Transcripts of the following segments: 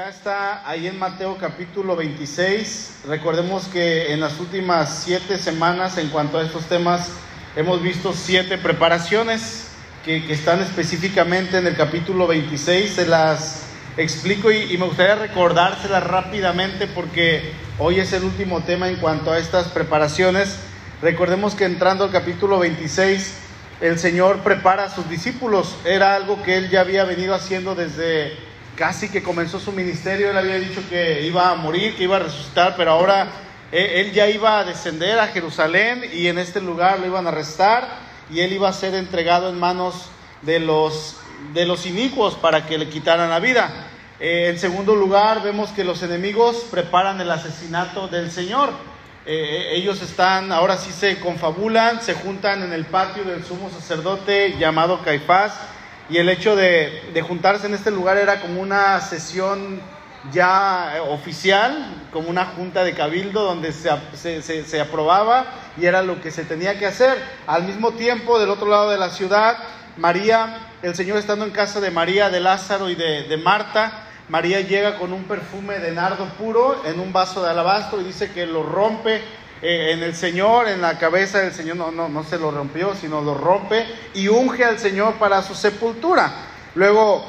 ya está ahí en Mateo capítulo 26. Recordemos que en las últimas siete semanas en cuanto a estos temas hemos visto siete preparaciones que, están específicamente en el capítulo 26. Se las explico y, y me gustaría recordárselas rápidamente porque hoy es el último tema en cuanto a estas preparaciones. Recordemos que entrando al capítulo 26 el Señor prepara a sus discípulos. Era algo que él ya había venido haciendo desde casi que comenzó su ministerio. Él había dicho que iba a morir, que iba a resucitar, pero ahora eh, él ya iba a descender a Jerusalén y en este lugar lo iban a arrestar y él iba a ser entregado en manos de los, de los inicuos para que le quitaran la vida. Eh, en segundo lugar, vemos que los enemigos preparan el asesinato del Señor. Eh, ellos están, ahora sí se confabulan, se juntan en el patio del sumo sacerdote llamado Caifás y el hecho de, juntarse en este lugar era como una sesión ya eh, oficial, como una junta de cabildo donde se, se, se, se, aprobaba y era lo que se tenía que hacer. Al mismo tiempo, del otro lado de la ciudad, María, el Señor estando en casa de María, de Lázaro y de, de Marta, María llega con un perfume de nardo puro en un vaso de alabastro y dice que lo rompe eh, en el Señor, en la cabeza del Señor, no, no, no se lo rompió, sino lo rompe y unge al Señor para su sepultura. Luego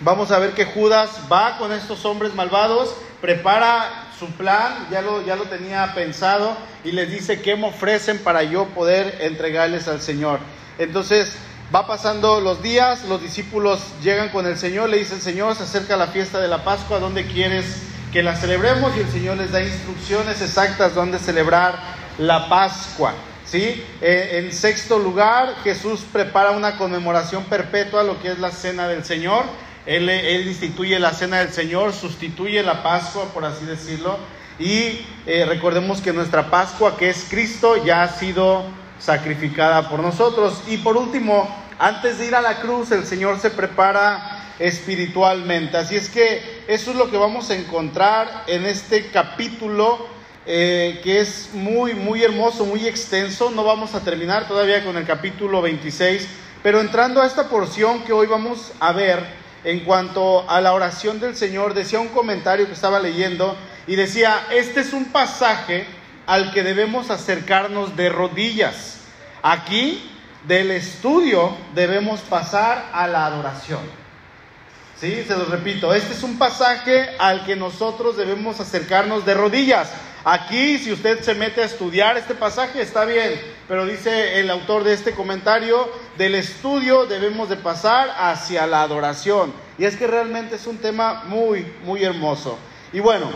vamos a ver que Judas va con estos hombres malvados, prepara su plan, ya lo, ya lo tenía pensado y les dice qué me ofrecen para yo poder entregarles al Señor. Entonces, Va pasando los días, los discípulos llegan con el Señor, le dicen, Señor, se acerca la fiesta de la Pascua, ¿dónde quieres que la celebremos? Y el Señor les da instrucciones exactas dónde celebrar la Pascua. ¿sí? En sexto lugar, Jesús prepara una conmemoración perpetua, lo que es la cena del Señor. Él, él instituye la cena del Señor, sustituye la Pascua, por así decirlo. Y eh, recordemos que nuestra Pascua, que es Cristo, ya ha sido sacrificada por nosotros. Y por último, antes de ir a la cruz, el Señor se prepara espiritualmente. Así es que eso es lo que vamos a encontrar en este capítulo eh, que es muy, muy hermoso, muy extenso. No vamos a terminar todavía con el capítulo 26, pero entrando a esta porción que hoy vamos a ver en cuanto a la oración del Señor, decía un comentario que estaba leyendo y decía, este es un pasaje al que debemos acercarnos de rodillas. Aquí del estudio debemos pasar a la adoración. Sí, se los repito, este es un pasaje al que nosotros debemos acercarnos de rodillas. Aquí, si usted se mete a estudiar este pasaje, está bien, pero dice el autor de este comentario, del estudio debemos de pasar hacia la adoración. Y es que realmente es un tema muy, muy hermoso. Y bueno,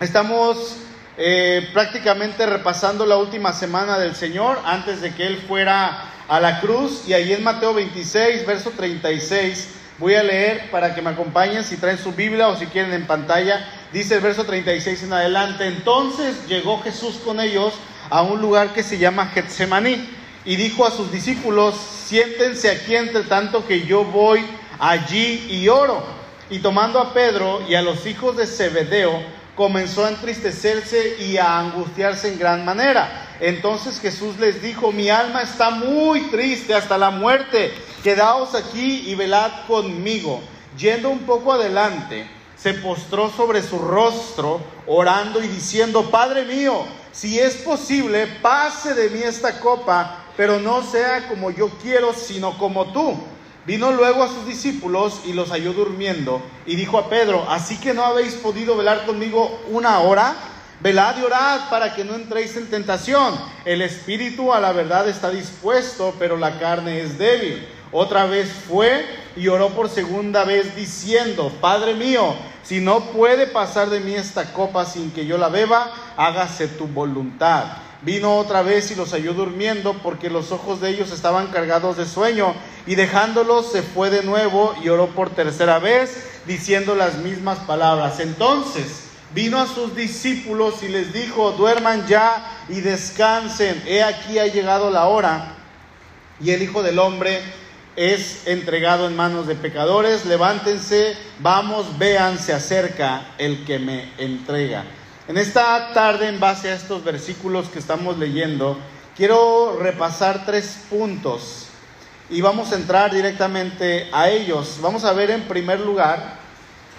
estamos eh, prácticamente repasando la última semana del Señor antes de que Él fuera a la cruz. Y ahí en Mateo 26, verso 36, voy a leer para que me acompañen si traen su Biblia o si quieren en pantalla. Dice el verso 36 en adelante. Entonces llegó Jesús con ellos a un lugar que se llama Getsemaní y dijo a sus discípulos, siéntense aquí entre tanto que yo voy allí y oro. Y tomando a Pedro y a los hijos de Zebedeo, comenzó a entristecerse y a angustiarse en gran manera. Entonces Jesús les dijo, mi alma está muy triste hasta la muerte, quedaos aquí y velad conmigo. Yendo un poco adelante, se postró sobre su rostro, orando y diciendo, Padre mío, si es posible, pase de mí esta copa, pero no sea como yo quiero, sino como tú. Vino luego a sus discípulos y los halló durmiendo y dijo a Pedro, así que no habéis podido velar conmigo una hora, velad y orad para que no entréis en tentación. El espíritu a la verdad está dispuesto, pero la carne es débil. Otra vez fue y oró por segunda vez diciendo, Padre mío, si no puede pasar de mí esta copa sin que yo la beba, hágase tu voluntad. Vino otra vez y los halló durmiendo porque los ojos de ellos estaban cargados de sueño y dejándolos se fue de nuevo y oró por tercera vez diciendo las mismas palabras. Entonces vino a sus discípulos y les dijo, duerman ya y descansen. He aquí ha llegado la hora y el Hijo del Hombre es entregado en manos de pecadores. Levántense, vamos, vean, se acerca el que me entrega. En esta tarde, en base a estos versículos que estamos leyendo, quiero repasar tres puntos y vamos a entrar directamente a ellos. Vamos a ver en primer lugar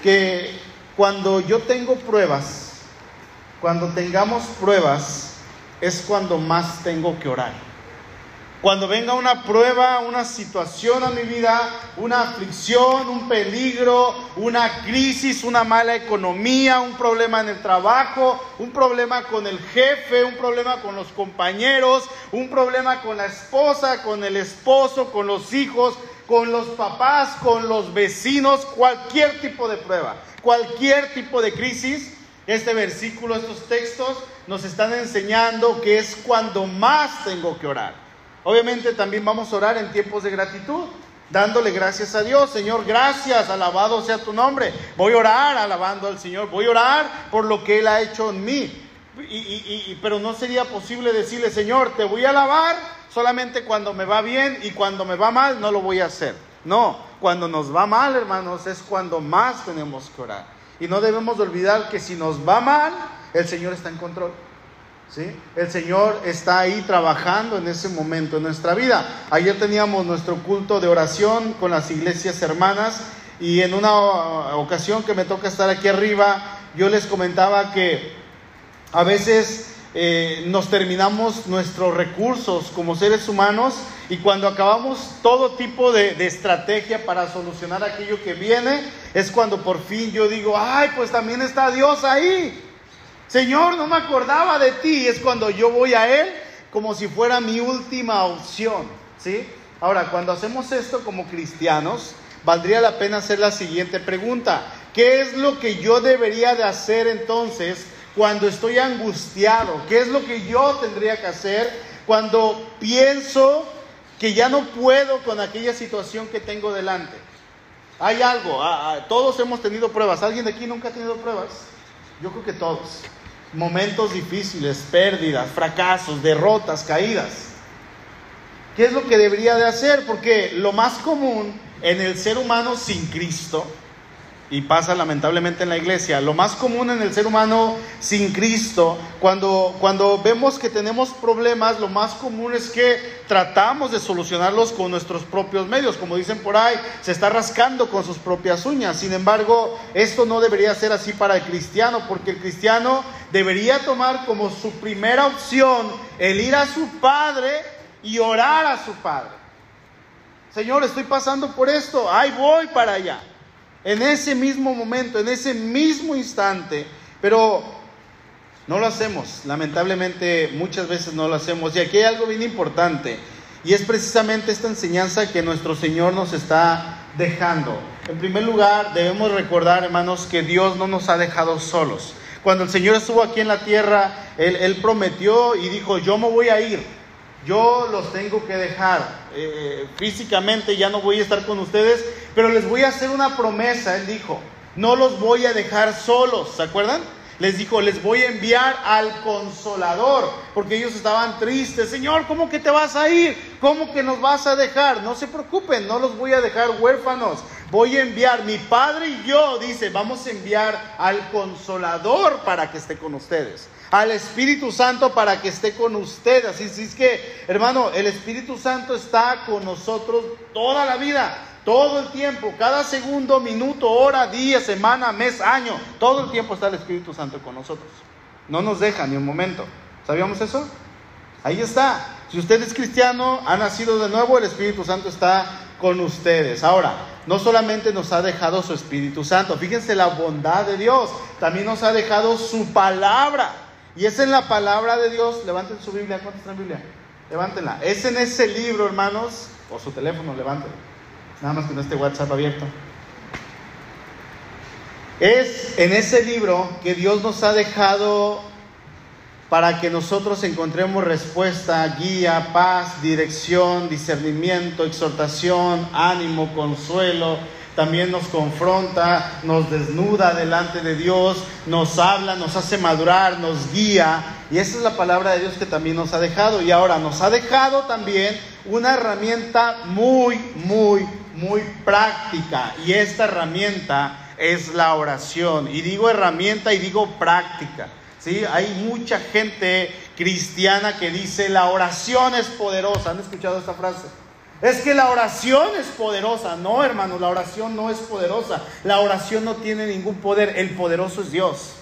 que cuando yo tengo pruebas, cuando tengamos pruebas, es cuando más tengo que orar. Cuando venga una prueba, una situación a mi vida, una aflicción, un peligro, una crisis, una mala economía, un problema en el trabajo, un problema con el jefe, un problema con los compañeros, un problema con la esposa, con el esposo, con los hijos, con los papás, con los vecinos, cualquier tipo de prueba, cualquier tipo de crisis, este versículo, estos textos nos están enseñando que es cuando más tengo que orar. Obviamente también vamos a orar en tiempos de gratitud, dándole gracias a Dios. Señor, gracias, alabado sea tu nombre. Voy a orar alabando al Señor, voy a orar por lo que Él ha hecho en mí. Y, pero no sería posible decirle, Señor, te voy a alabar solamente cuando me va bien y cuando me va mal no lo voy a hacer. No, cuando nos va mal, hermanos, es cuando más tenemos que orar. Y no debemos olvidar que si nos va mal, el Señor está en control. El Señor está ahí trabajando en ese momento en nuestra vida. Ayer teníamos nuestro culto de oración con las iglesias hermanas y en una ocasión que me toca estar aquí arriba, yo les comentaba que a veces eh, nos terminamos nuestros recursos como seres humanos y cuando acabamos todo tipo de, de, estrategia para solucionar aquello que viene, es cuando por fin yo digo, ay, pues también está Dios ahí. Señor, no me acordaba de ti. Es cuando yo voy a Él como si fuera mi última opción. ¿sí? Ahora, cuando hacemos esto como cristianos, valdría la pena hacer la siguiente pregunta. ¿Qué es lo que yo debería de hacer entonces cuando estoy angustiado? ¿Qué es lo que yo tendría que hacer cuando pienso que ya no puedo con aquella situación que tengo delante? Hay algo, ah, ah, todos hemos tenido pruebas. ¿Alguien de aquí nunca ha tenido pruebas? Yo creo que todos momentos difíciles, pérdidas, fracasos, derrotas, caídas. ¿Qué es lo que debería de hacer? Porque lo más común en el ser humano sin Cristo y pasa lamentablemente en la iglesia. Lo más común en el ser humano sin Cristo, cuando, cuando vemos que tenemos problemas, lo más común es que tratamos de solucionarlos con nuestros propios medios. Como dicen por ahí, se está rascando con sus propias uñas. Sin embargo, esto no debería ser así para el cristiano, porque el cristiano debería tomar como su primera opción el ir a su Padre y orar a su Padre. Señor, estoy pasando por esto, ahí voy para allá en ese mismo momento, en ese mismo instante, pero no lo hacemos, lamentablemente muchas veces no lo hacemos. Y aquí hay algo bien importante, y es precisamente esta enseñanza que nuestro Señor nos está dejando. En primer lugar, debemos recordar, hermanos, que Dios no nos ha dejado solos. Cuando el Señor estuvo aquí en la tierra, Él, él prometió y dijo, yo me voy a ir, yo los tengo que dejar. Eh, físicamente ya no voy a estar con ustedes, pero les voy a hacer una promesa, él dijo, no los voy a dejar solos, ¿se acuerdan? Les dijo, les voy a enviar al consolador, porque ellos estaban tristes. Señor, ¿cómo que te vas a ir? ¿Cómo que nos vas a dejar? No se preocupen, no los voy a dejar huérfanos. Voy a enviar, mi padre y yo, dice, vamos a enviar al consolador para que esté con ustedes al Espíritu Santo para que esté con ustedes. Así, es que, hermano, el Espíritu Santo está con nosotros toda la vida, todo el tiempo, cada segundo, minuto, hora, día, semana, mes, año, todo el tiempo está el Espíritu Santo con nosotros. No nos deja ni un momento. ¿Sabíamos eso? Ahí está. Si usted es cristiano, ha nacido de nuevo, el Espíritu Santo está con ustedes. Ahora, no solamente nos ha dejado su Espíritu Santo, fíjense la bondad de Dios, también nos ha dejado su palabra. Y es en la palabra de Dios. Levanten su Biblia. ¿Cuántos traen Biblia? Levántenla. Es en ese libro, hermanos. O su teléfono, levántenlo. Nada más que no esté WhatsApp abierto. Es en ese libro que Dios nos ha dejado para que nosotros encontremos respuesta, guía, paz, dirección, discernimiento, exhortación, ánimo, consuelo, también nos confronta, nos desnuda delante de Dios, nos habla, nos hace madurar, nos guía. Y esa es la palabra de Dios que también nos ha dejado. Y ahora nos ha dejado también una herramienta muy, muy, muy práctica. Y esta herramienta es la oración. Y digo herramienta y digo práctica. ¿sí? Hay mucha gente cristiana que dice la oración es poderosa. ¿Han escuchado esta frase? Es que la oración es poderosa. No, hermano, la oración no es poderosa. La oración no tiene ningún poder. El poderoso es Dios.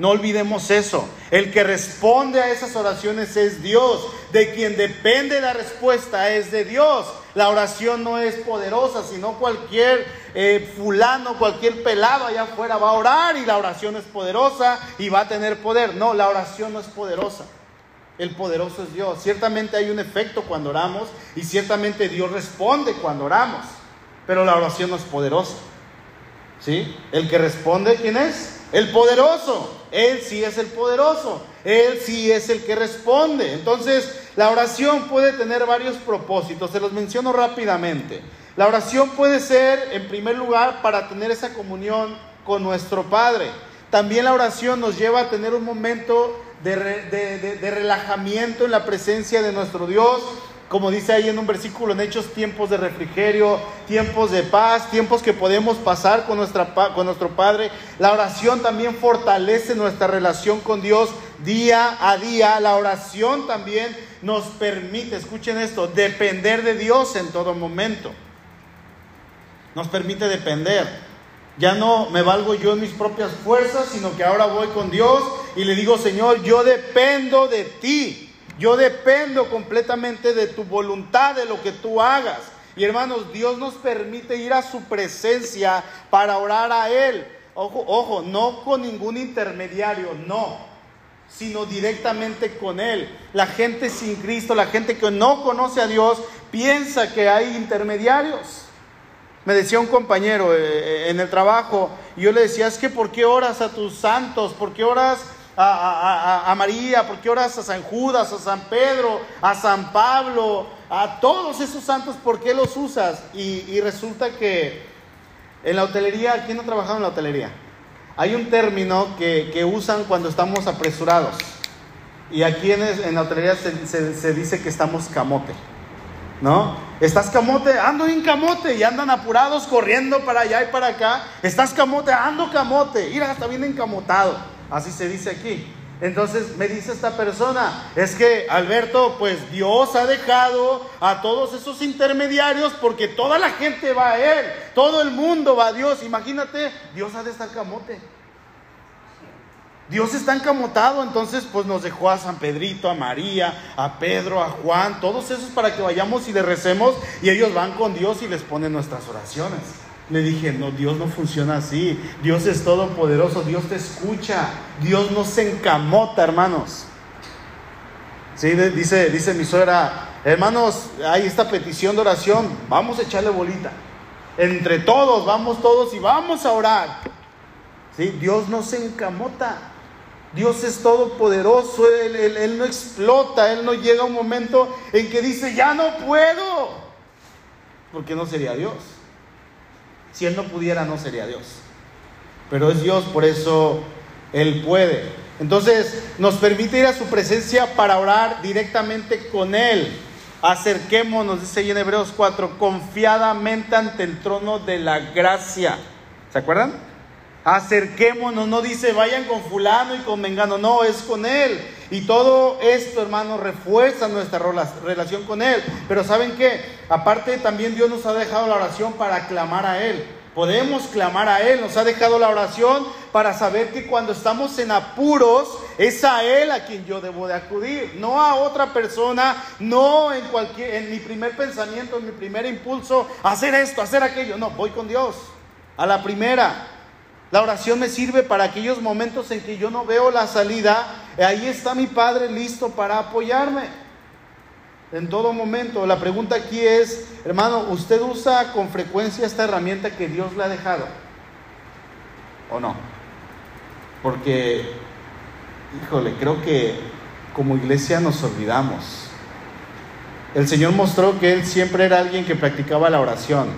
No olvidemos eso. El que responde a esas oraciones es Dios. De quien depende la respuesta es de Dios. La oración no es poderosa, sino cualquier eh, fulano, cualquier pelado allá afuera va a orar y la oración es poderosa y va a tener poder. No, la oración no es poderosa. El poderoso es Dios. Ciertamente hay un efecto cuando oramos y ciertamente Dios responde cuando oramos, pero la oración no es poderosa. ¿Sí? El que responde, ¿quién es? El poderoso. Él sí es el poderoso. Él sí es el que responde. Entonces, la oración puede tener varios propósitos. Se los menciono rápidamente. La oración puede ser, en primer lugar, para tener esa comunión con nuestro Padre. También la oración nos lleva a tener un momento de, relajamiento en la presencia de nuestro Dios, como dice ahí en un versículo en Hechos, tiempos de refrigerio, tiempos de paz, tiempos que podemos pasar con, nuestra, con nuestro Padre. La oración también fortalece nuestra relación con Dios día a día. La oración también nos permite, escuchen esto, depender de Dios en todo momento. Nos permite depender. Ya no me valgo yo en mis propias fuerzas, sino que ahora voy con Dios y le digo, Señor, yo dependo de ti. Yo dependo completamente de tu voluntad, de lo que tú hagas. Y hermanos, Dios nos permite ir a su presencia para orar a Él. Ojo, ojo, no con ningún intermediario, no, sino directamente con Él. La gente sin Cristo, la gente que no conoce a Dios, piensa que hay intermediarios. Me decía un compañero eh, eh, en el trabajo, y yo le decía, es que ¿por qué oras a tus santos? ¿Por qué oras a, María? ¿Por qué oras a San Judas, a San Pedro, a San Pablo? A todos esos santos, ¿por qué los usas? Y, resulta que en la hotelería, ¿quién ha trabajado en la hotelería? Hay un término que, usan cuando estamos apresurados. Y aquí en, la hotelería se dice que estamos camote. ¿No? Estás camote, ando en camote y andan apurados corriendo para allá y para acá. Estás camote, ando camote, mira, está bien encamotado. Así se dice aquí. Entonces me dice esta persona, es que Alberto, pues Dios ha dejado a todos esos intermediarios porque toda la gente va a Él, todo el mundo va a Dios. Imagínate, Dios ha de estar camote. Dios está encamotado, entonces pues nos dejó a San Pedrito, a María, a Pedro, a Juan, todos esos para que vayamos y le recemos y ellos van con Dios y les ponen nuestras oraciones. Le dije, no, Dios no funciona así, Dios es todopoderoso, Dios te escucha, Dios no se encamota, hermanos. Sí, dice, dice mi suegra, hermanos, hay esta petición de oración, vamos a echarle bolita. Entre todos, vamos todos y vamos a orar. ¿Sí? Dios no se encamota. Dios es todopoderoso, él, no explota, Él no llega a un momento en que dice, ya no puedo, porque no sería Dios. Si Él no pudiera, no sería Dios. Pero es Dios, por eso Él puede. Entonces nos permite ir a su presencia para orar directamente con Él. Acerquémonos, dice en Hebreos 4, confiadamente ante el trono de la gracia. ¿Se acuerdan? Acerquémonos, no dice vayan con fulano y con mengano, no, es con Él. Y todo esto, hermano, refuerza nuestra relación con Él. Pero ¿saben qué? Aparte también Dios nos ha dejado la oración para clamar a Él. Podemos clamar a Él, nos ha dejado la oración para saber que cuando estamos en apuros es a Él a quien yo debo de acudir, no a otra persona, no en cualquier, en mi primer pensamiento, en mi primer impulso, hacer esto, hacer aquello, no, voy con Dios, a la primera. La oración me sirve para aquellos momentos en que yo no veo la salida. Ahí está mi Padre listo para apoyarme. En todo momento. La pregunta aquí es, hermano, ¿usted usa con frecuencia esta herramienta que Dios le ha dejado? ¿O no? Porque, híjole, creo que como iglesia nos olvidamos. El Señor mostró que Él siempre era alguien que practicaba la oración.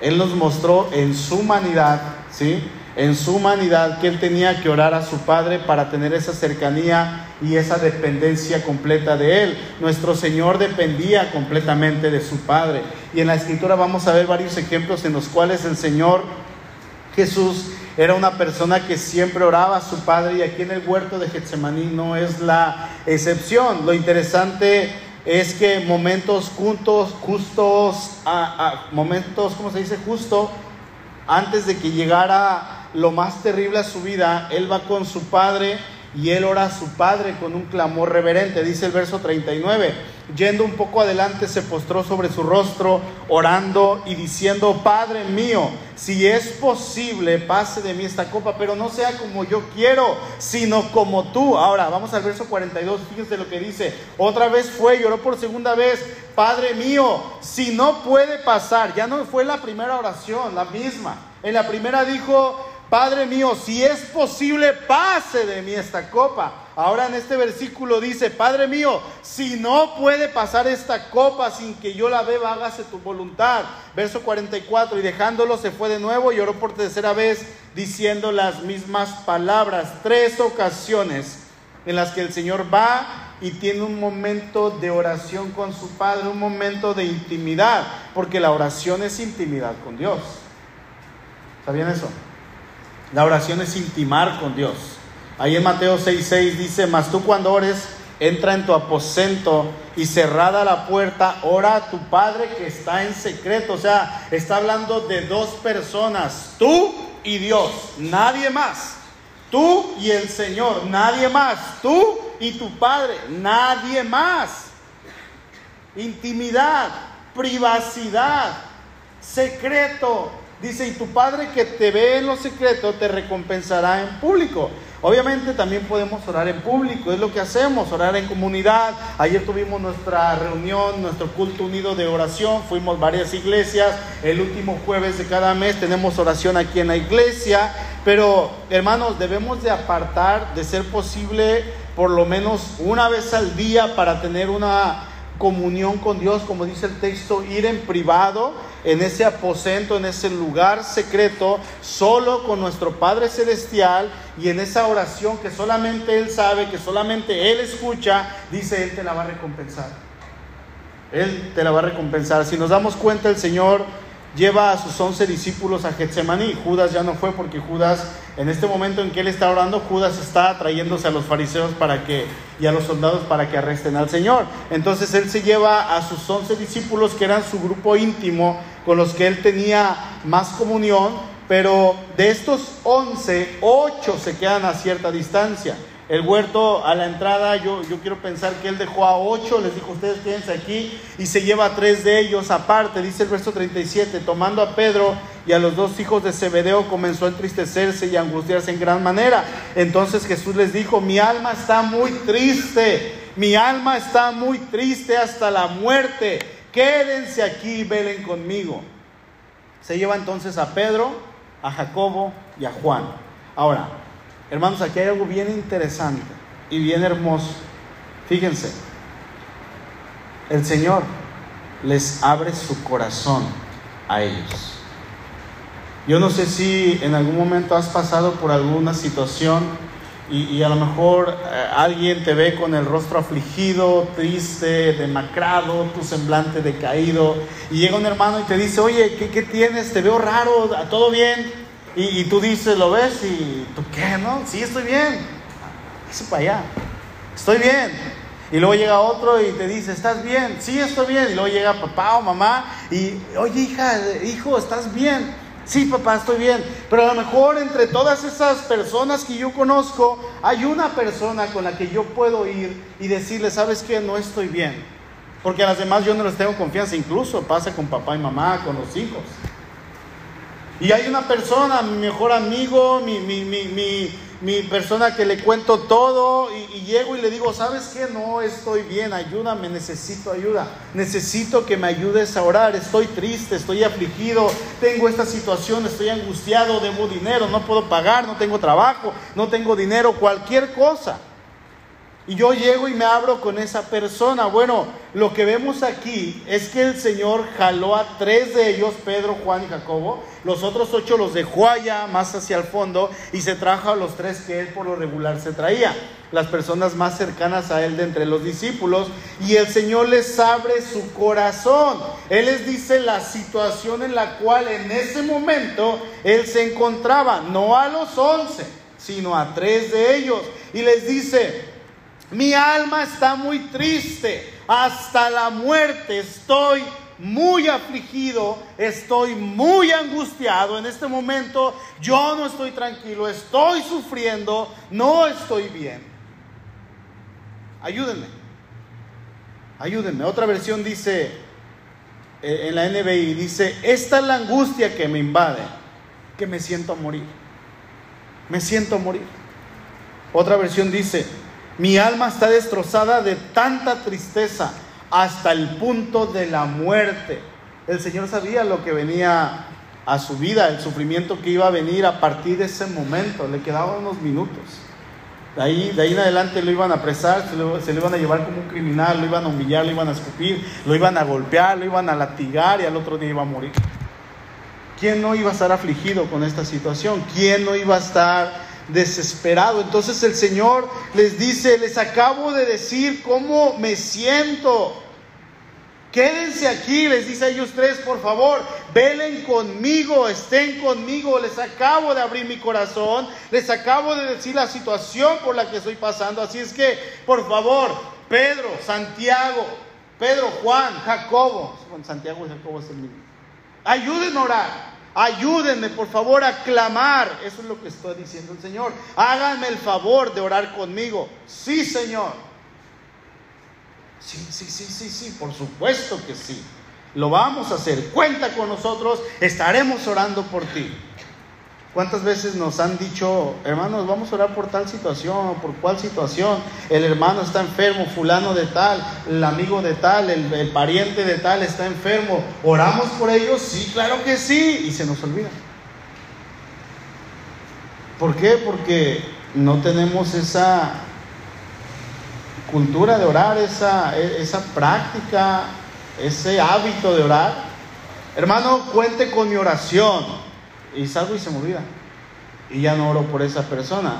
Él nos mostró en su humanidad, ¿sí? En su humanidad que él tenía que orar a su Padre para tener esa cercanía y esa dependencia completa de él. Nuestro Señor dependía completamente de su Padre. Y en la escritura vamos a ver varios ejemplos en los cuales el Señor Jesús era una persona que siempre oraba a su Padre y aquí en el huerto de Getsemaní no es la excepción. Lo interesante es que momentos juntos, justos, momentos, ¿cómo se dice? Justo, antes de que llegara lo más terrible a su vida, él va con su padre y él ora a su padre con un clamor reverente, dice el verso 39. Yendo un poco adelante, se postró sobre su rostro, orando y diciendo, Padre mío, si es posible, pase de mí esta copa, pero no sea como yo quiero, sino como tú. Ahora, vamos al verso 42, fíjense lo que dice. Otra vez fue, lloró por segunda vez, Padre mío, si no puede pasar, ya no fue la primera oración, la misma. En la primera dijo, Padre mío, si es posible, pase de mí esta copa. Ahora en este versículo dice, Padre mío, si no puede pasar esta copa sin que yo la beba, hágase tu voluntad. Verso 44, y dejándolo se fue de nuevo y oró por tercera vez diciendo las mismas palabras. Tres ocasiones en las que el Señor va y tiene un momento de oración con su Padre, un momento de intimidad, porque la oración es intimidad con Dios. ¿Sabían eso? La oración es intimar con Dios. Ahí en Mateo 6:6 dice, mas tú cuando ores, entra en tu aposento y cerrada la puerta, ora a tu Padre que está en secreto. O sea, está hablando de dos personas, tú y Dios, nadie más. Tú y el Señor, nadie más. Tú y tu Padre, nadie más. Intimidad, privacidad, secreto, Dice, y tu Padre que te ve en lo secreto te recompensará en público. Obviamente también podemos orar en público, es lo que hacemos, orar en comunidad. Ayer tuvimos nuestra reunión, nuestro culto unido de oración, fuimos varias iglesias, el último jueves de cada mes tenemos oración aquí en la iglesia, pero hermanos, debemos de apartar, de ser posible, por lo menos una vez al día para tener una comunión con Dios, como dice el texto, ir en privado, en ese aposento, en ese lugar secreto, solo con nuestro Padre Celestial y en esa oración que solamente Él sabe, que solamente Él escucha, dice Él te la va a recompensar. Él te la va a recompensar. Si nos damos cuenta, el Señor lleva a sus once discípulos a Getsemaní. Judas ya no fue porque Judas, en este momento en que él está orando, Judas está trayéndose a los fariseos para que, y a los soldados para que arresten al Señor. Entonces él se lleva a sus once discípulos, que eran su grupo íntimo, con los que él tenía más comunión, pero de estos once, ocho se quedan a cierta distancia. El huerto a la entrada, yo, yo quiero pensar que él dejó a ocho, les dijo, ustedes quédense aquí, y se lleva a tres de ellos aparte, dice el verso 37, tomando a Pedro y a los dos hijos de Zebedeo, comenzó a entristecerse y a angustiarse en gran manera. Entonces Jesús les dijo, mi alma está muy triste, mi alma está muy triste hasta la muerte, quédense aquí y velen conmigo. Se lleva entonces a Pedro, a Jacobo y a Juan. Ahora, Hermanos, aquí hay algo bien interesante y bien hermoso. Fíjense, el Señor les abre su corazón a ellos. Yo no sé si en algún momento has pasado por alguna situación y, a lo mejor eh, alguien te ve con el rostro afligido, triste, demacrado, tu semblante decaído, y llega un hermano y te dice, oye, ¿qué, qué tienes? Te veo raro, ¿todo bien? Y, tú dices, lo ves y tú qué, ¿no? Sí, estoy bien. Eso para allá. Estoy bien. Y luego llega otro y te dice, ¿estás bien? Sí, estoy bien. Y luego llega papá o mamá y, oye, hija, hijo, ¿estás bien? Sí, papá, estoy bien. Pero a lo mejor entre todas esas personas que yo conozco, hay una persona con la que yo puedo ir y decirle, ¿sabes qué? No estoy bien. Porque a las demás yo no les tengo confianza. Incluso pasa con papá y mamá, con los hijos. Y hay una persona, mi mejor amigo, mi, mi, mi, mi persona que le cuento todo y, llego y le digo, ¿sabes qué? No estoy bien, ayúdame, necesito ayuda. Necesito que me ayudes a orar, estoy triste, estoy afligido, tengo esta situación, estoy angustiado, debo dinero, no puedo pagar, no tengo trabajo, no tengo dinero, cualquier cosa. Y yo llego y me abro con esa persona. Bueno, lo que vemos aquí es que el Señor jaló a tres de ellos, Pedro, Juan y Jacobo. Los otros ocho los dejó allá, más hacia el fondo, y se trajo a los tres que él por lo regular se traía. Las personas más cercanas a él de entre los discípulos. Y el Señor les abre su corazón. Él les dice la situación en la cual en ese momento él se encontraba. No a los once, sino a tres de ellos. Y les dice, mi alma está muy triste. Hasta la muerte estoy muy afligido, estoy muy angustiado en este momento, yo no estoy tranquilo, estoy sufriendo, no estoy bien. Ayúdenme, ayúdenme. Otra versión dice, eh, en la NBI, dice, esta es la angustia que me invade, que me siento a morir, me siento a morir. Otra versión dice, mi alma está destrozada de tanta tristeza hasta el punto de la muerte. El Señor sabía lo que venía a su vida, el sufrimiento que iba a venir a partir de ese momento. Le quedaban unos minutos. De ahí, de ahí en adelante lo iban a apresar, se lo, se lo iban a llevar como un criminal, lo iban a humillar, lo iban a escupir, lo iban a golpear, lo iban a latigar y al otro día iba a morir. ¿Quién no iba a estar afligido con esta situación? ¿Quién no iba a estar desesperado? Entonces el Señor les dice, les acabo de decir cómo me siento. Quédense aquí, les dice a ellos tres, por favor, velen conmigo, estén conmigo, les acabo de abrir mi corazón, les acabo de decir la situación por la que estoy pasando, así es que, por favor, Pedro, Santiago, Pedro, Juan, Jacobo, Santiago y Jacobo es el mismo, ayúdenme a orar, ayúdenme por favor a clamar, eso es lo que estoy diciendo el Señor, háganme el favor de orar conmigo, sí Señor. Sí, sí, sí, sí, sí, por supuesto que sí. Lo vamos a hacer. Cuenta con nosotros, estaremos orando por ti. ¿Cuántas veces nos han dicho, hermanos, vamos a orar por tal situación, por cuál situación? El hermano está enfermo, fulano de tal, el amigo de tal, el, el, pariente de tal está enfermo. ¿Oramos por ellos? Sí, claro que sí. Y se nos olvida. ¿Por qué? Porque no tenemos esa cultura de orar, esa, esa práctica, ese hábito de orar. Hermano, cuente con mi oración. Y salgo y se me olvida. Y ya no oro por esa persona.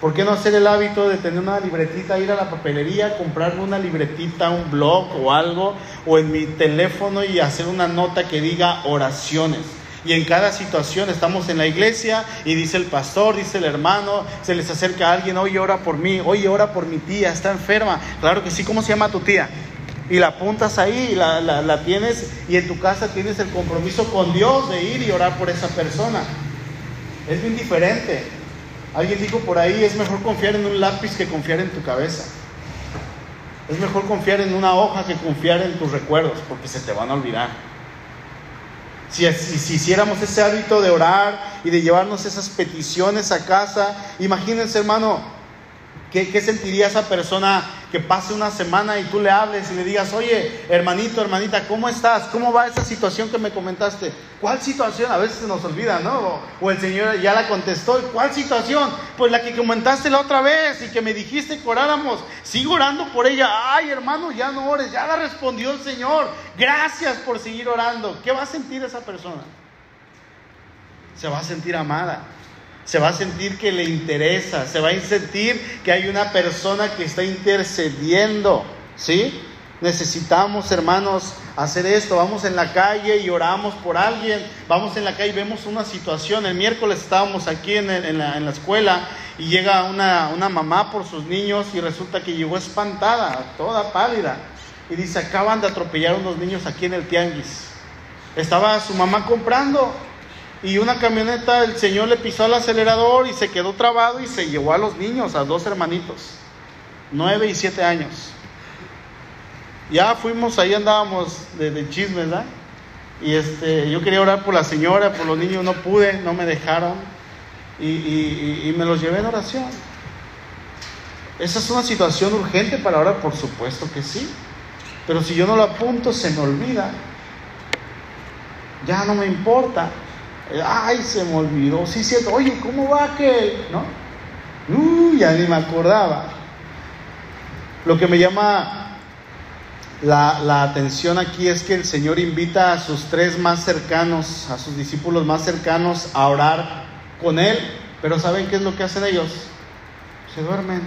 ¿Por qué no hacer el hábito de tener una libretita, ir a la papelería, comprarme una libretita, un blog o algo, o en mi teléfono y hacer una nota que diga oraciones? Y en cada situación estamos en la iglesia y dice el pastor, dice el hermano, se les acerca a alguien, oye, ora por mí, oye, ora por mi tía, está enferma. Claro que sí, ¿cómo se llama tu tía? Y la apuntas ahí, la, la, la tienes y en tu casa tienes el compromiso con Dios de ir y orar por esa persona. Es bien diferente. Alguien dijo por ahí, es mejor confiar en un lápiz que confiar en tu cabeza. Es mejor confiar en una hoja que confiar en tus recuerdos, porque se te van a olvidar. Si, si, si, hiciéramos ese hábito de orar y de llevarnos esas peticiones a casa, imagínense hermano, ¿qué, ¿qué, sentiría esa persona que pase una semana y tú le hables y le digas, oye, hermanito, hermanita, ¿cómo estás? ¿Cómo va esa situación que me comentaste? ¿Cuál situación? A veces se nos olvida, ¿no? O, o el Señor ya la contestó. ¿Cuál situación? Pues la que comentaste la otra vez y que me dijiste que oráramos. Sigo orando por ella. Ay, hermano, ya no ores. Ya la respondió el Señor. Gracias por seguir orando. ¿Qué va a sentir esa persona? Se va a sentir amada. Se va a sentir que le interesa. Se va a sentir que hay una persona que está intercediendo. ¿Sí? Necesitamos, hermanos, hacer esto. Vamos en la calle y oramos por alguien. Vamos en la calle y vemos una situación. El miércoles estábamos aquí en, la, escuela y llega una, una, mamá por sus niños y resulta que llegó espantada, toda pálida. Y dice, acaban de atropellar unos niños aquí en el tianguis. Estaba su mamá comprando y una camioneta, el señor le pisó el acelerador y se quedó trabado y se llevó a los niños, a dos hermanitos, nueve y siete años. Ya fuimos, ahí andábamos de, de chismes, ¿verdad? Y este, yo quería orar por la señora, por los niños, no pude, no me dejaron. Y, y, y, me los llevé en oración. ¿Esa es una situación urgente para orar? Por supuesto que sí. Pero si yo no lo apunto, se me olvida. Ya no me importa. Ay, se me olvidó. Sí, cierto. Oye, ¿cómo va aquel? ¿No? Uy, ya ni me acordaba. Lo que me llama la, la, atención aquí es que el Señor invita a sus tres más cercanos, a sus discípulos más cercanos a orar con Él, pero ¿saben qué es lo que hacen ellos? Se duermen,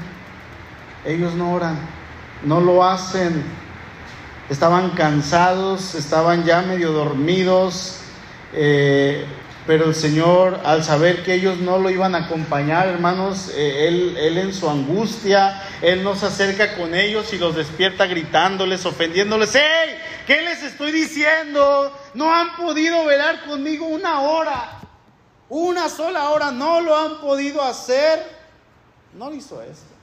ellos no oran, no lo hacen, estaban cansados, estaban ya medio dormidos, eh, pero el Señor, al saber que ellos no lo iban a acompañar, hermanos, eh, él, él, en su angustia, Él no se acerca con ellos y los despierta gritándoles, ofendiéndoles, ¡Hey! ¿Qué les estoy diciendo? No han podido velar conmigo una hora, una sola hora, no lo han podido hacer. No hizo esto.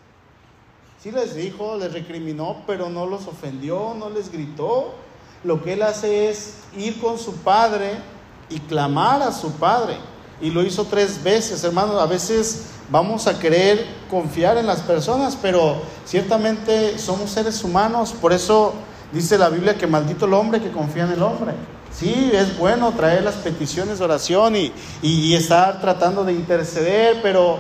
Sí les dijo, les recriminó, pero no los ofendió, no les gritó. Lo que Él hace es ir con su Padre y clamar a su Padre. Y lo hizo tres veces, hermanos. A veces vamos a querer confiar en las personas, pero ciertamente somos seres humanos. Por eso dice la Biblia que maldito el hombre que confía en el hombre. Sí, es bueno traer las peticiones de oración y, y estar tratando de interceder, pero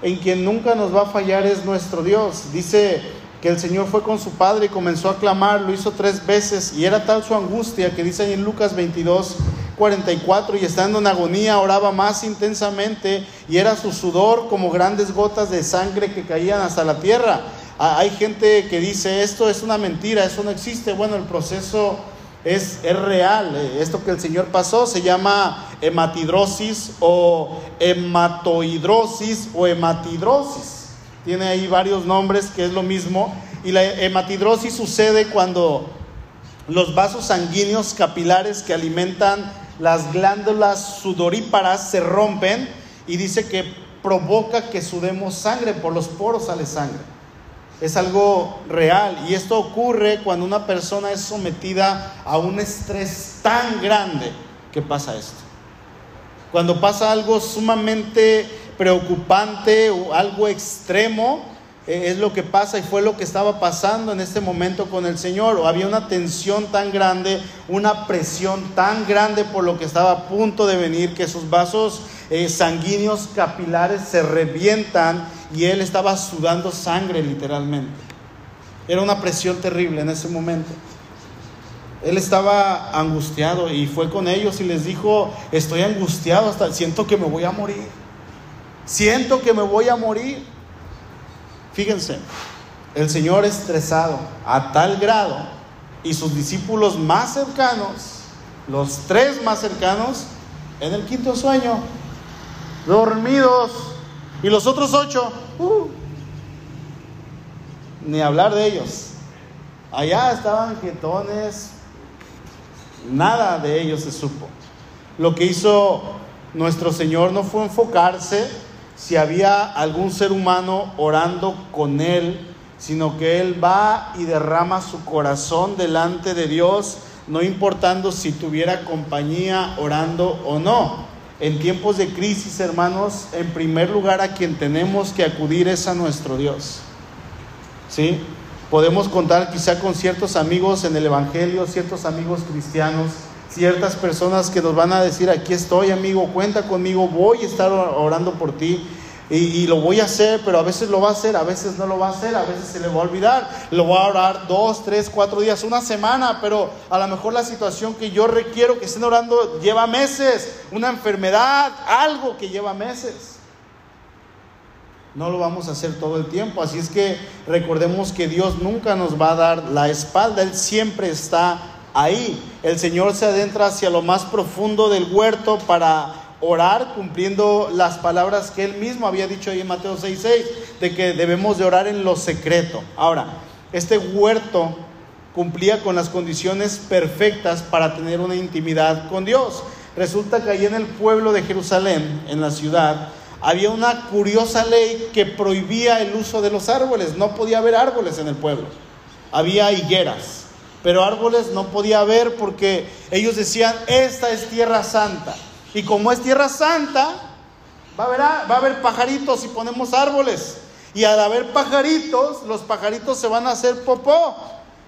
en quien nunca nos va a fallar es nuestro Dios. Dice que el Señor fue con su padre y comenzó a clamar, lo hizo tres veces y era tal su angustia que dice en Lucas 22, 44 y estando en agonía oraba más intensamente y era su sudor como grandes gotas de sangre que caían hasta la tierra. Hay gente que dice esto es una mentira, eso no existe. Bueno, el proceso es, es real. Esto que el Señor pasó se llama hematidrosis o hematoidrosis o hematidrosis. Tiene ahí varios nombres que es lo mismo. Y la hematidrosis sucede cuando los vasos sanguíneos capilares que alimentan las glándulas sudoríparas se rompen y dice que provoca que sudemos sangre, por los poros sale sangre. Es algo real y esto ocurre cuando una persona es sometida a un estrés tan grande que pasa esto. Cuando pasa algo sumamente preocupante o algo extremo, eh, es lo que pasa y fue lo que estaba pasando en este momento con el Señor. O había una tensión tan grande, una presión tan grande por lo que estaba a punto de venir, que sus vasos eh, sanguíneos capilares se revientan y él estaba sudando sangre literalmente. Era una presión terrible en ese momento. Él estaba angustiado y fue con ellos y les dijo, estoy angustiado, hasta siento que me voy a morir. Siento que me voy a morir. Fíjense, el Señor estresado a tal grado y sus discípulos más cercanos, los tres más cercanos, en el quinto sueño, dormidos, y los otros ocho, uh, ni hablar de ellos. Allá estaban jetones, nada de ellos se supo. Lo que hizo nuestro Señor no fue enfocarse si había algún ser humano orando con él, sino que él va y derrama su corazón delante de Dios, no importando si tuviera compañía orando o no. En tiempos de crisis, hermanos, en primer lugar a quien tenemos que acudir es a nuestro Dios. ¿Sí? Podemos contar quizá con ciertos amigos en el Evangelio, ciertos amigos cristianos, ciertas personas que nos van a decir, aquí estoy amigo, cuenta conmigo, voy a estar orando por ti. Y, lo voy a hacer, pero a veces lo va a hacer, a veces no lo va a hacer, a veces se le va a olvidar. Lo voy a orar dos, tres, cuatro días, una semana, pero a lo mejor la situación que yo requiero que estén orando lleva meses, una enfermedad, algo que lleva meses. No lo vamos a hacer todo el tiempo, así es que recordemos que Dios nunca nos va a dar la espalda, Él siempre está ahí. El Señor se adentra hacia lo más profundo del huerto para orar cumpliendo las palabras que Él mismo había dicho ahí en Mateo 6:6, de que debemos de orar en lo secreto. Ahora, este huerto cumplía con las condiciones perfectas para tener una intimidad con Dios. Resulta que ahí en el pueblo de Jerusalén, en la ciudad, había una curiosa ley que prohibía el uso de los árboles. No podía haber árboles en el pueblo. Había higueras pero árboles no podía haber porque ellos decían, esta es tierra santa. Y como es tierra santa, va a haber, va a haber pajaritos y ponemos árboles. Y al haber pajaritos, los pajaritos se van a hacer popó.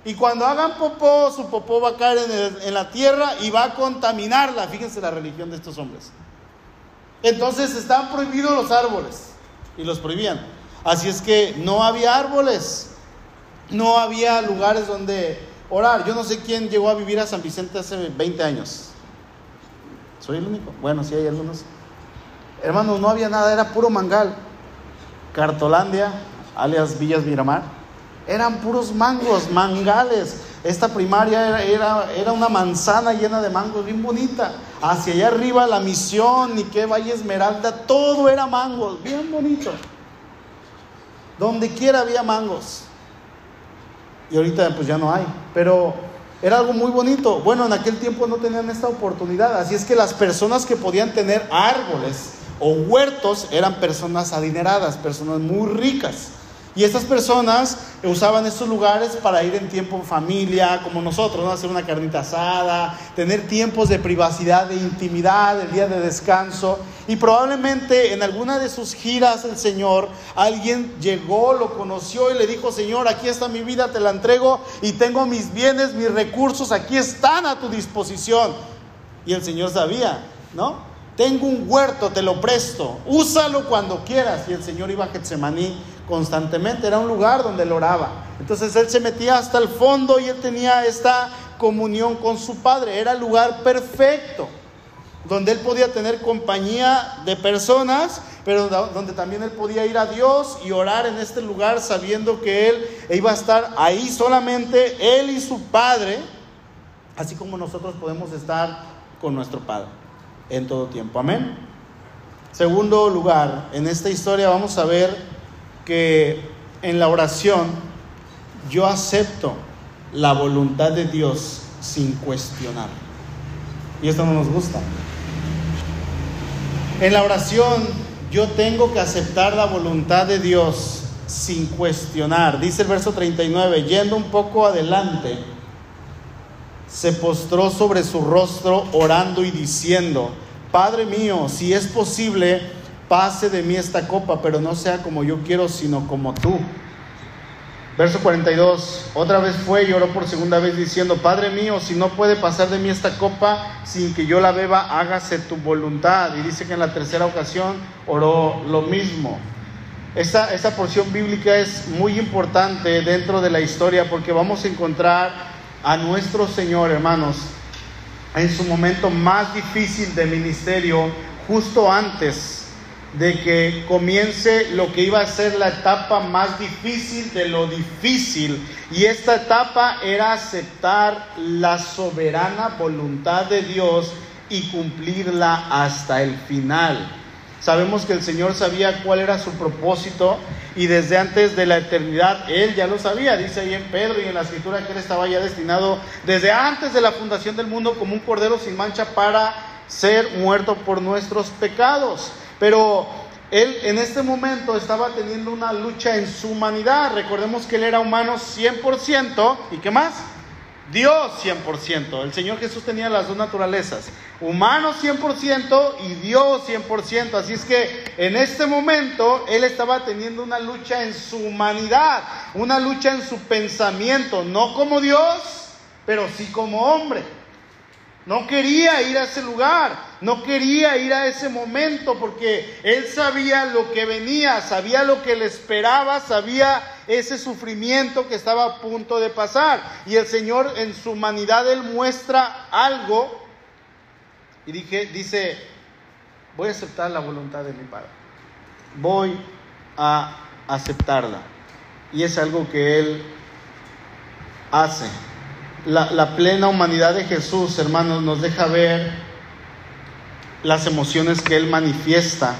Y cuando hagan popó, su popó va a caer en, en, la tierra y va a contaminarla. Fíjense la religión de estos hombres. Entonces están prohibidos los árboles. Y los prohibían. Así es que no había árboles. No había lugares donde orar. Yo no sé quién llegó a vivir a San Vicente hace 20 años. ¿Soy el único? Bueno, sí hay algunos. Hermanos, no había nada, era puro mangal. Cartolandia, alias Villas Miramar, eran puros mangos, mangales. esta primaria era, era, una manzana llena de mangos, bien bonita. Hacia allá arriba la misión, ni qué Valle Esmeralda, todo era mangos, bien bonito. Donde quiera había mangos. Y ahorita pues ya no hay. Pero era algo muy bonito. Bueno, en aquel tiempo no tenían esta oportunidad. Así es que las personas que podían tener árboles o huertos eran personas adineradas, personas muy ricas. Y estas personas usaban estos lugares para ir en tiempo en familia, como nosotros, ¿no? hacer una carnita asada, tener tiempos de privacidad, de intimidad, el día de descanso. Y probablemente en alguna de sus giras el Señor, alguien llegó, lo conoció y le dijo, Señor, aquí está mi vida, te la entrego y tengo mis bienes, mis recursos, aquí están a tu disposición. Y el Señor sabía, ¿no? Tengo un huerto, te lo presto, úsalo cuando quieras. Y el Señor iba a Getsemaní constantemente, era un lugar donde él oraba. Entonces él se metía hasta el fondo y él tenía esta comunión con su Padre. Era el lugar perfecto, donde él podía tener compañía de personas, pero donde también él podía ir a Dios y orar en este lugar sabiendo que él iba a estar ahí solamente, él y su Padre, así como nosotros podemos estar con nuestro Padre en todo tiempo. Amén. Segundo lugar, en esta historia vamos a ver que en la oración yo acepto la voluntad de Dios sin cuestionar. Y esto no nos gusta. En la oración yo tengo que aceptar la voluntad de Dios sin cuestionar. Dice el verso 39, yendo un poco adelante, se postró sobre su rostro orando y diciendo, Padre mío, si es posible, pase de mí esta copa, pero no sea como yo quiero, sino como tú. Verso 42, otra vez fue y oró por segunda vez diciendo, Padre mío, si no puede pasar de mí esta copa sin que yo la beba, hágase tu voluntad. Y dice que en la tercera ocasión oró lo mismo. Esta, esta porción bíblica es muy importante dentro de la historia porque vamos a encontrar a nuestro Señor, hermanos, en su momento más difícil de ministerio, justo antes de que comience lo que iba a ser la etapa más difícil de lo difícil. Y esta etapa era aceptar la soberana voluntad de Dios y cumplirla hasta el final. Sabemos que el Señor sabía cuál era su propósito y desde antes de la eternidad Él ya lo sabía. Dice ahí en Pedro y en la escritura que Él estaba ya destinado desde antes de la fundación del mundo como un cordero sin mancha para ser muerto por nuestros pecados. Pero él en este momento estaba teniendo una lucha en su humanidad. Recordemos que él era humano 100% y qué más? Dios 100%. El Señor Jesús tenía las dos naturalezas, humano 100% y Dios 100%. Así es que en este momento Él estaba teniendo una lucha en su humanidad, una lucha en su pensamiento, no como Dios, pero sí como hombre. No quería ir a ese lugar, no quería ir a ese momento porque él sabía lo que venía, sabía lo que le esperaba, sabía ese sufrimiento que estaba a punto de pasar. Y el Señor en su humanidad, Él muestra algo y dije, dice, voy a aceptar la voluntad de mi Padre. Voy a aceptarla. Y es algo que Él hace la, plena humanidad de Jesús, hermanos, nos deja ver las emociones que Él manifiesta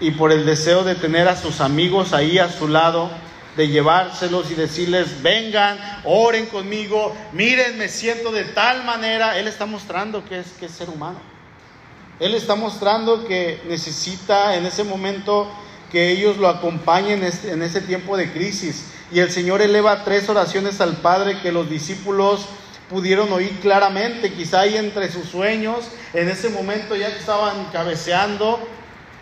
y por el deseo de tener a sus amigos ahí a su lado, de llevárselos y decirles, vengan, oren conmigo, miren, me siento de tal manera, Él está mostrando que es, que es ser humano. Él está mostrando que necesita en ese momento que ellos lo acompañen en ese tiempo de crisis. Y el Señor eleva tres oraciones al Padre que los discípulos pudieron oír claramente, quizá ahí entre sus sueños, en ese momento ya que estaban cabeceando,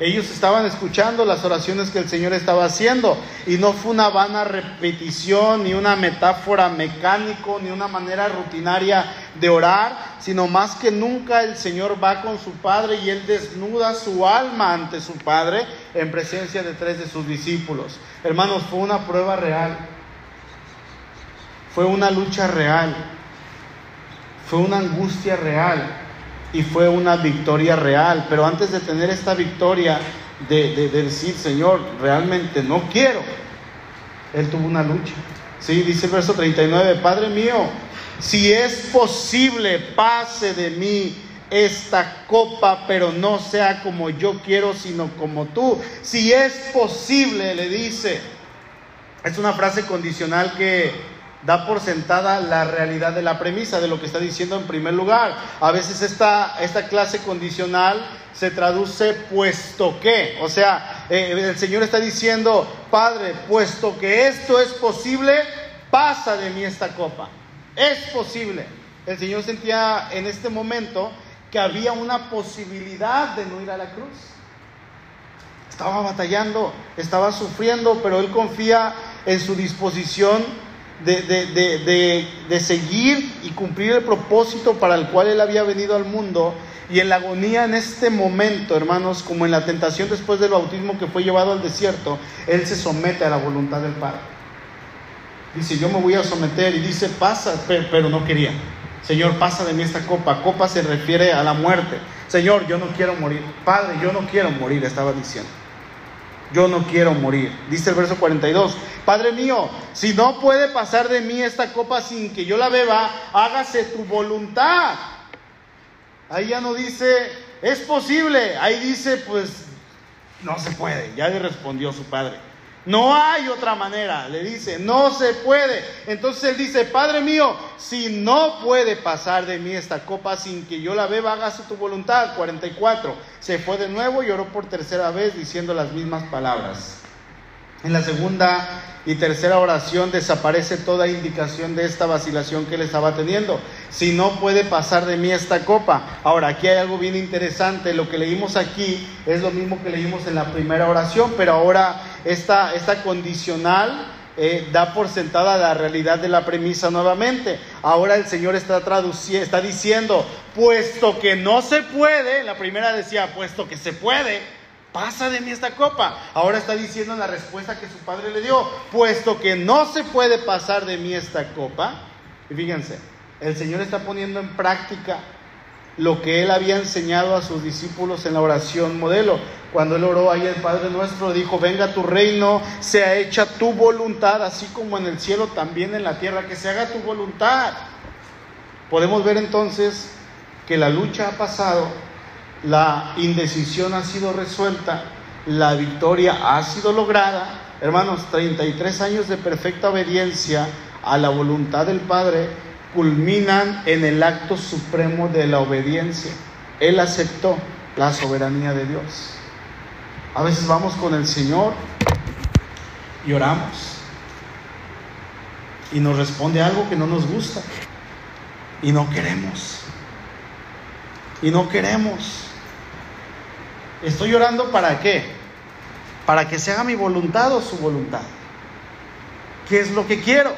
ellos estaban escuchando las oraciones que el Señor estaba haciendo. Y no fue una vana repetición, ni una metáfora mecánico, ni una manera rutinaria de orar, sino más que nunca el Señor va con su Padre y él desnuda su alma ante su Padre en presencia de tres de sus discípulos. Hermanos, fue una prueba real, fue una lucha real fue una angustia real y fue una victoria real. Pero antes de tener esta victoria, de, decir, Señor, realmente no quiero, Él tuvo una lucha. Sí, dice el verso 39, Padre mío, si es posible, pase de mí esta copa, pero no sea como yo quiero, sino como tú. Si es posible, le dice. Es una frase condicional que da por sentada la realidad de la premisa, de lo que está diciendo en primer lugar. A veces esta, esta clase condicional se traduce puesto que, o sea, eh, el Señor está diciendo, Padre, puesto que esto es posible, pasa de mí esta copa. Es posible. El Señor sentía en este momento que había una posibilidad de no ir a la cruz. Estaba batallando, estaba sufriendo, pero Él confía en su disposición de, seguir y cumplir el propósito para el cual Él había venido al mundo. Y en la agonía en este momento, hermanos, como en la tentación después del bautismo que fue llevado al desierto, Él se somete a la voluntad del Padre. Dice, yo me voy a someter y dice, pasa, pero, no quería. Señor, pasa de mí esta copa. Copa se refiere a la muerte. Señor, yo no quiero morir. Padre, yo no quiero morir, estaba diciendo yo no quiero morir. Dice el verso 42, Padre mío, si no puede pasar de mí esta copa sin que yo la beba, hágase tu voluntad. Ahí ya no dice, es posible, ahí dice, pues no se puede, ya le respondió su padre. No hay otra manera, le dice, no se puede. Entonces él dice, Padre mío, si no puede pasar de mí esta copa sin que yo la beba, hágase tu voluntad. 44. Se fue de nuevo y oró por tercera vez diciendo las mismas palabras. En la segunda y tercera oración desaparece toda indicación de esta vacilación que él estaba teniendo. Si no puede pasar de mí esta copa. Ahora, aquí hay algo bien interesante. Lo que leímos aquí es lo mismo que leímos en la primera oración, pero ahora esta, esta condicional eh, da por sentada la realidad de la premisa nuevamente. Ahora el Señor está traduciendo, está diciendo, puesto que no se puede, la primera decía, puesto que se puede, pasa de mí esta copa. Ahora está diciendo la respuesta que su padre le dio, puesto que no se puede pasar de mí esta copa. Y fíjense, el Señor está poniendo en práctica lo que él había enseñado a sus discípulos en la oración modelo. Cuando él oró ahí el Padre nuestro dijo, venga tu reino, sea hecha tu voluntad, así como en el cielo, también en la tierra, que se haga tu voluntad. Podemos ver entonces que la lucha ha pasado la indecisión ha sido resuelta, la victoria ha sido lograda. Hermanos, 33 años de perfecta obediencia a la voluntad del Padre culminan en el acto supremo de la obediencia. Él aceptó la soberanía de Dios. A veces vamos con el Señor y oramos y nos responde algo que no nos gusta y no queremos. Y no queremos. Estoy orando para qué? Para que se haga mi voluntad o su voluntad. ¿Qué es lo que quiero?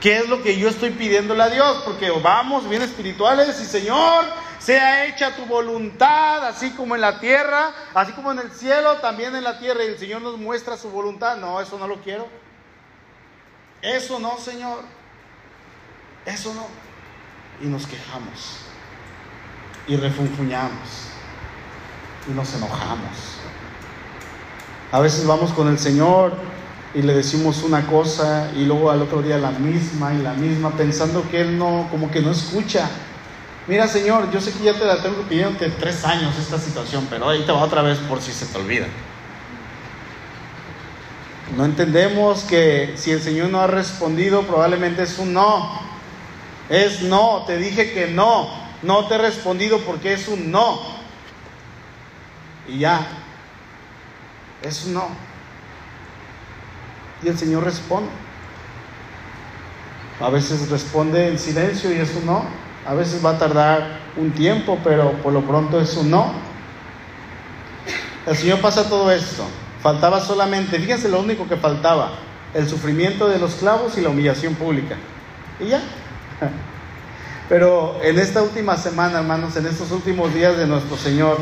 ¿Qué es lo que yo estoy pidiéndole a Dios? Porque vamos bien espirituales y Señor, sea hecha tu voluntad, así como en la tierra, así como en el cielo, también en la tierra. Y el Señor nos muestra su voluntad. No, eso no lo quiero. Eso no, Señor. Eso no. Y nos quejamos. Y refunfuñamos y nos enojamos. A veces vamos con el Señor y le decimos una cosa y luego al otro día la misma y la misma, pensando que Él no, como que no escucha. Mira, Señor, yo sé que ya te la tengo pidiendo tres años esta situación, pero ahí te va otra vez por si se te olvida. No entendemos que si el Señor no ha respondido, probablemente es un no. Es no, te dije que no. No te he respondido porque es un no y ya. Es no. Y el Señor responde. A veces responde en silencio y es un no. A veces va a tardar un tiempo, pero por lo pronto es un no. El Señor pasa todo esto. Faltaba solamente, fíjense lo único que faltaba, el sufrimiento de los clavos y la humillación pública. Y ya. Pero en esta última semana, hermanos, en estos últimos días de nuestro Señor,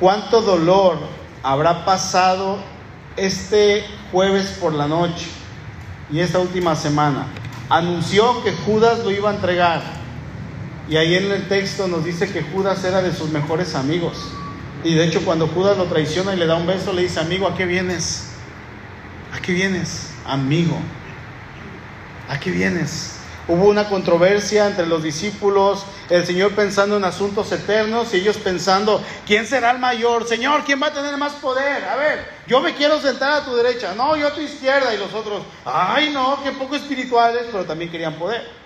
cuánto dolor habrá pasado este jueves por la noche y esta última semana. Anunció que Judas lo iba a entregar. Y ahí en el texto nos dice que Judas era de sus mejores amigos. Y de hecho cuando Judas lo traiciona y le da un beso, le dice, amigo, ¿a qué vienes? ¿A qué vienes? Amigo. ¿A qué vienes? Hubo una controversia entre los discípulos, el Señor pensando en asuntos eternos y ellos pensando, ¿quién será el mayor? Señor, ¿quién va a tener más poder? A ver, yo me quiero sentar a tu derecha, no, yo a tu izquierda y los otros, ay no, qué poco espirituales, pero también querían poder.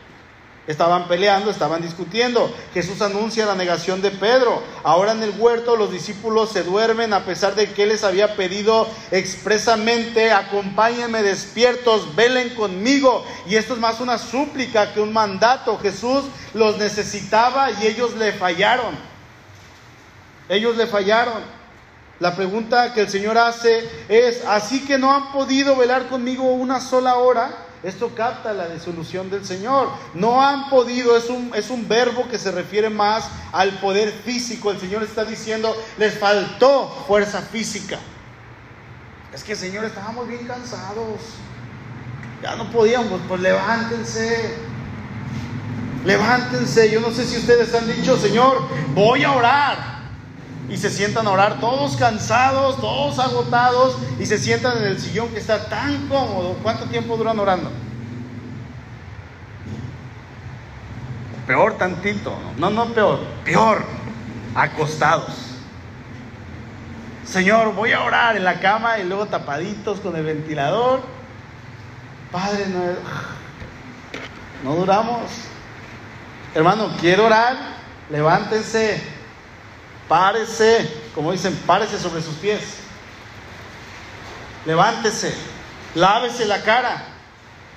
Estaban peleando, estaban discutiendo. Jesús anuncia la negación de Pedro. Ahora en el huerto los discípulos se duermen a pesar de que les había pedido expresamente, acompáñenme despiertos, velen conmigo. Y esto es más una súplica que un mandato. Jesús los necesitaba y ellos le fallaron. Ellos le fallaron. La pregunta que el Señor hace es, ¿así que no han podido velar conmigo una sola hora? Esto capta la disolución del Señor. No han podido, es un, es un verbo que se refiere más al poder físico. El Señor está diciendo, les faltó fuerza física. Es que Señor, estábamos bien cansados. Ya no podíamos, pues levántense. Levántense. Yo no sé si ustedes han dicho, Señor, voy a orar y se sientan a orar todos cansados, todos agotados y se sientan en el sillón que está tan cómodo. ¿Cuánto tiempo duran orando? Peor tantito, no, no peor, peor, acostados. Señor, voy a orar en la cama y luego tapaditos con el ventilador. Padre, no, no duramos. Hermano, quiero orar, levántense, Párese, como dicen, párese sobre sus pies. Levántese, lávese la cara.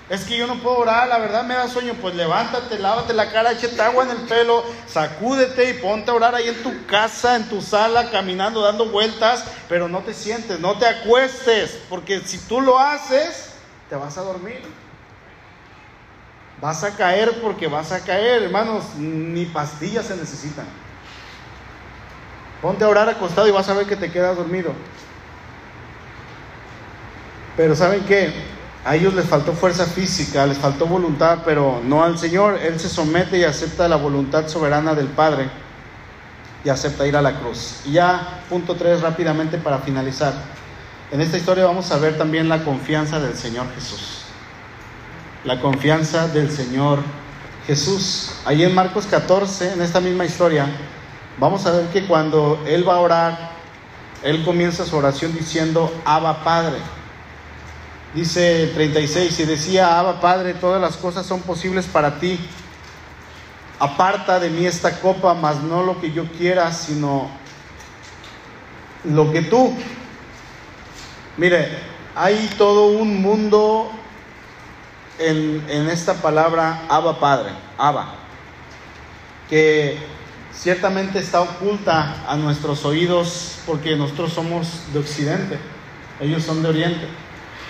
Es que yo no puedo orar, la verdad me da sueño. Pues levántate, lávate la cara, échate agua en el pelo, sacúdete y ponte a orar ahí en tu casa, en tu sala, caminando, dando vueltas, pero no te sientes, no te acuestes, porque si tú lo haces, te vas a dormir. Vas a caer porque vas a caer, hermanos, ni pastillas se necesitan. Ponte a orar acostado y vas a ver que te quedas dormido. Pero ¿saben qué? A ellos les faltó fuerza física, les faltó voluntad, pero no al Señor. Él se somete y acepta la voluntad soberana del Padre y acepta ir a la cruz. Y ya, punto 3, rápidamente para finalizar. En esta historia vamos a ver también la confianza del Señor Jesús. La confianza del Señor Jesús. Ahí en Marcos 14, en esta misma historia, vamos a ver que cuando Él va a orar, Él comienza su oración diciendo, Abba Padre. Dice 36, y decía, Abba Padre, todas las cosas son posibles para ti. Aparta de mí esta copa, mas no lo que yo quiera, sino lo que tú. Mire, hay todo un mundo en, en esta palabra Abba Padre, Abba, que ciertamente está oculta a nuestros oídos porque nosotros somos de Occidente, ellos son de Oriente.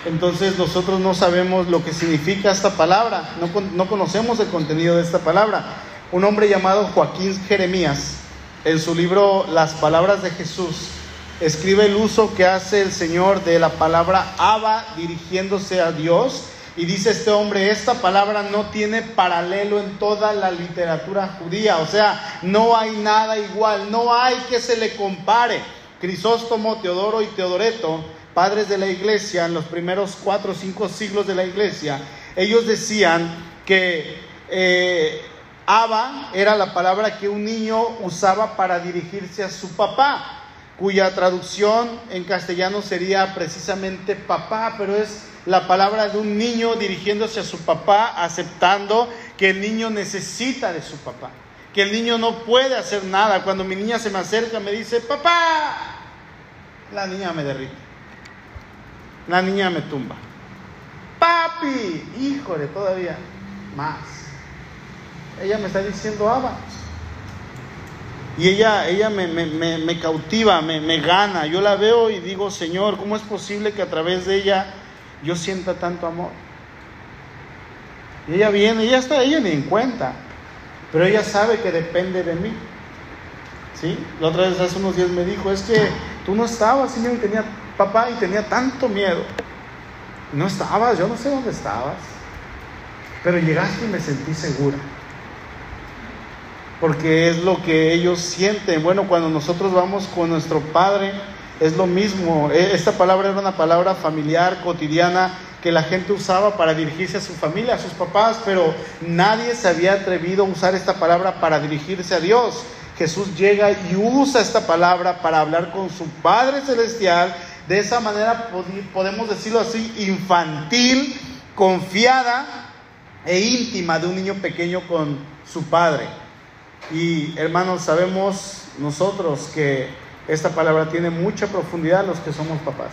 Entonces nosotros no sabemos lo que significa esta palabra, no, no conocemos el contenido de esta palabra. Un hombre llamado Joaquín Jeremías, en su libro Las Palabras de Jesús, escribe el uso que hace el Señor de la palabra Abba dirigiéndose a Dios y dice este hombre, esta palabra no tiene paralelo en toda la literatura judía, o sea, no hay nada igual, no hay que se le compare. Crisóstomo, Teodoro y Teodoreto, padres de la iglesia en los primeros cuatro o cinco siglos de la iglesia, ellos decían que eh, Abba era la palabra que un niño usaba para dirigirse a su papá, cuya traducción en castellano sería precisamente papá, pero es la palabra de un niño dirigiéndose a su papá, aceptando que el niño necesita de su papá, que el niño no puede hacer nada. Cuando mi niña se me acerca, me dice, papá, la niña me derrite, la niña me tumba. Papi, híjole, todavía más. Ella me está diciendo, Abba. Y ella, ella me, me, me cautiva, me, me gana. Yo la veo y digo, Señor, ¿cómo es posible que a través de ella yo sienta tanto amor. Y ella viene, y ya está, ella ni en cuenta, pero ella sabe que depende de mí. ¿Sí? La otra vez hace unos días me dijo, es que tú no estabas, y yo tenía papá y tenía tanto miedo. No estabas, yo no sé dónde estabas, pero llegaste y me sentí segura. Porque es lo que ellos sienten. Bueno, cuando nosotros vamos con nuestro Padre, es lo mismo. E, esta palabra era una palabra familiar, cotidiana, que la gente usaba para dirigirse a su familia, a sus papás, pero nadie se había atrevido a usar esta palabra para dirigirse a Dios. Jesús llega y usa esta palabra para hablar con su Padre Celestial. De esa manera podemos decirlo así, infantil, confiada e íntima de un niño pequeño con su Padre. Y hermanos, sabemos nosotros que esta palabra tiene mucha profundidad los que somos papás.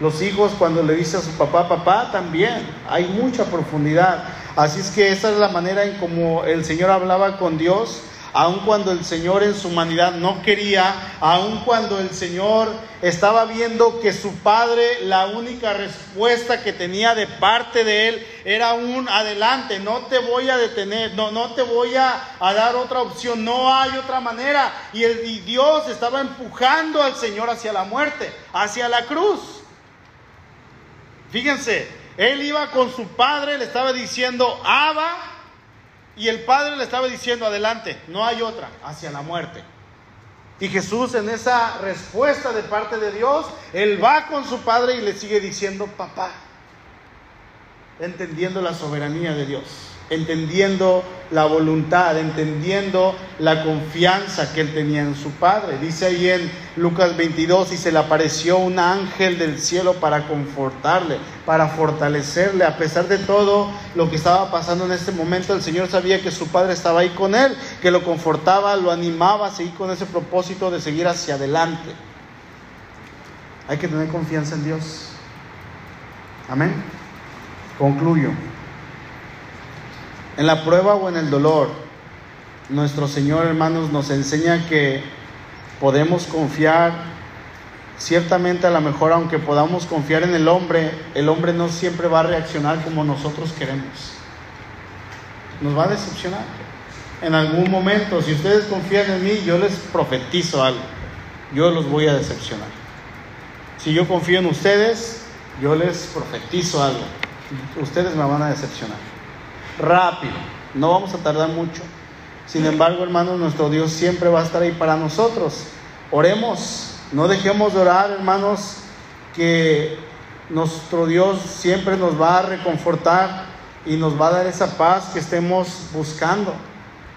Los hijos cuando le dicen a su papá, papá, también hay mucha profundidad. Así es que esa es la manera en como el Señor hablaba con Dios aun cuando el Señor en su humanidad no quería, aun cuando el Señor estaba viendo que su padre, la única respuesta que tenía de parte de él era un adelante, no te voy a detener, no, no te voy a, dar otra opción, no hay otra manera. Y, el, y Dios estaba empujando al Señor hacia la muerte, hacia la cruz. Fíjense, él iba con su padre, le estaba diciendo, Abba, y el padre le estaba diciendo, adelante, no hay otra, hacia la muerte. Y Jesús en esa respuesta de parte de Dios, él va con su padre y le sigue diciendo, papá, entendiendo la soberanía de Dios entendiendo la voluntad, entendiendo la confianza que él tenía en su Padre. Dice ahí en Lucas 22, y se le apareció un ángel del cielo para confortarle, para fortalecerle. A pesar de todo lo que estaba pasando en este momento, el Señor sabía que su Padre estaba ahí con él, que lo confortaba, lo animaba a seguir con ese propósito de seguir hacia adelante. Hay que tener confianza en Dios. Amén. Concluyo. En la prueba o en el dolor, nuestro Señor, hermanos, nos enseña que podemos confiar, ciertamente a lo mejor aunque podamos confiar en el hombre, el hombre no siempre va a reaccionar como nosotros queremos. Nos va a decepcionar. En algún momento, si ustedes confían en mí, yo les profetizo algo. Yo los voy a decepcionar. Si yo confío en ustedes, yo les profetizo algo. Ustedes me van a decepcionar rápido, no vamos a tardar mucho. Sin embargo, hermanos, nuestro Dios siempre va a estar ahí para nosotros. Oremos, no dejemos de orar, hermanos, que nuestro Dios siempre nos va a reconfortar y nos va a dar esa paz que estemos buscando.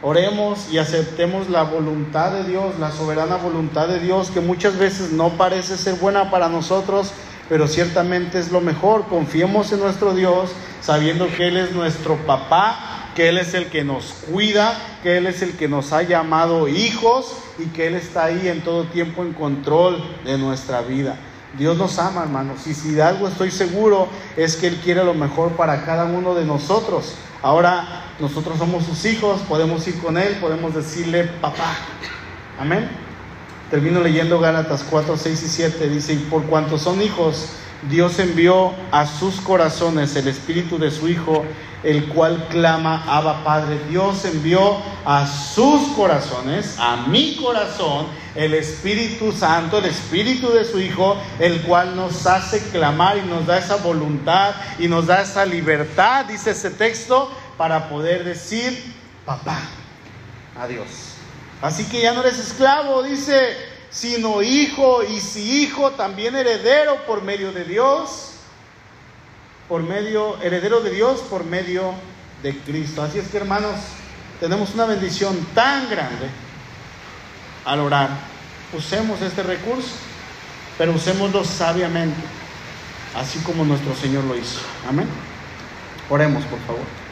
Oremos y aceptemos la voluntad de Dios, la soberana voluntad de Dios, que muchas veces no parece ser buena para nosotros, pero ciertamente es lo mejor. Confiemos en nuestro Dios, sabiendo que Él es nuestro papá, que Él es el que nos cuida, que Él es el que nos ha llamado hijos y que Él está ahí en todo tiempo en control de nuestra vida. Dios nos ama, hermanos, y si de algo estoy seguro es que Él quiere lo mejor para cada uno de nosotros. Ahora nosotros somos sus hijos, podemos ir con Él, podemos decirle papá. Amén. Termino leyendo Gálatas 4, 6 y 7. Dice, y por cuanto son hijos, Dios envió a sus corazones el espíritu de su Hijo, el cual clama, Abba Padre. Dios envió a sus corazones, a mi corazón, el Espíritu Santo, el Espíritu de su Hijo, el cual nos hace clamar y nos da esa voluntad y nos da esa libertad, dice ese texto, para poder decir, papá, adiós. Así que ya no eres esclavo, dice, sino hijo, y si hijo, también heredero por medio de Dios, por medio, heredero de Dios por medio de Cristo. Así es que hermanos, tenemos una bendición tan grande al orar. Usemos este recurso, pero usémoslo sabiamente, así como nuestro Señor lo hizo. Amén. Oremos, por favor.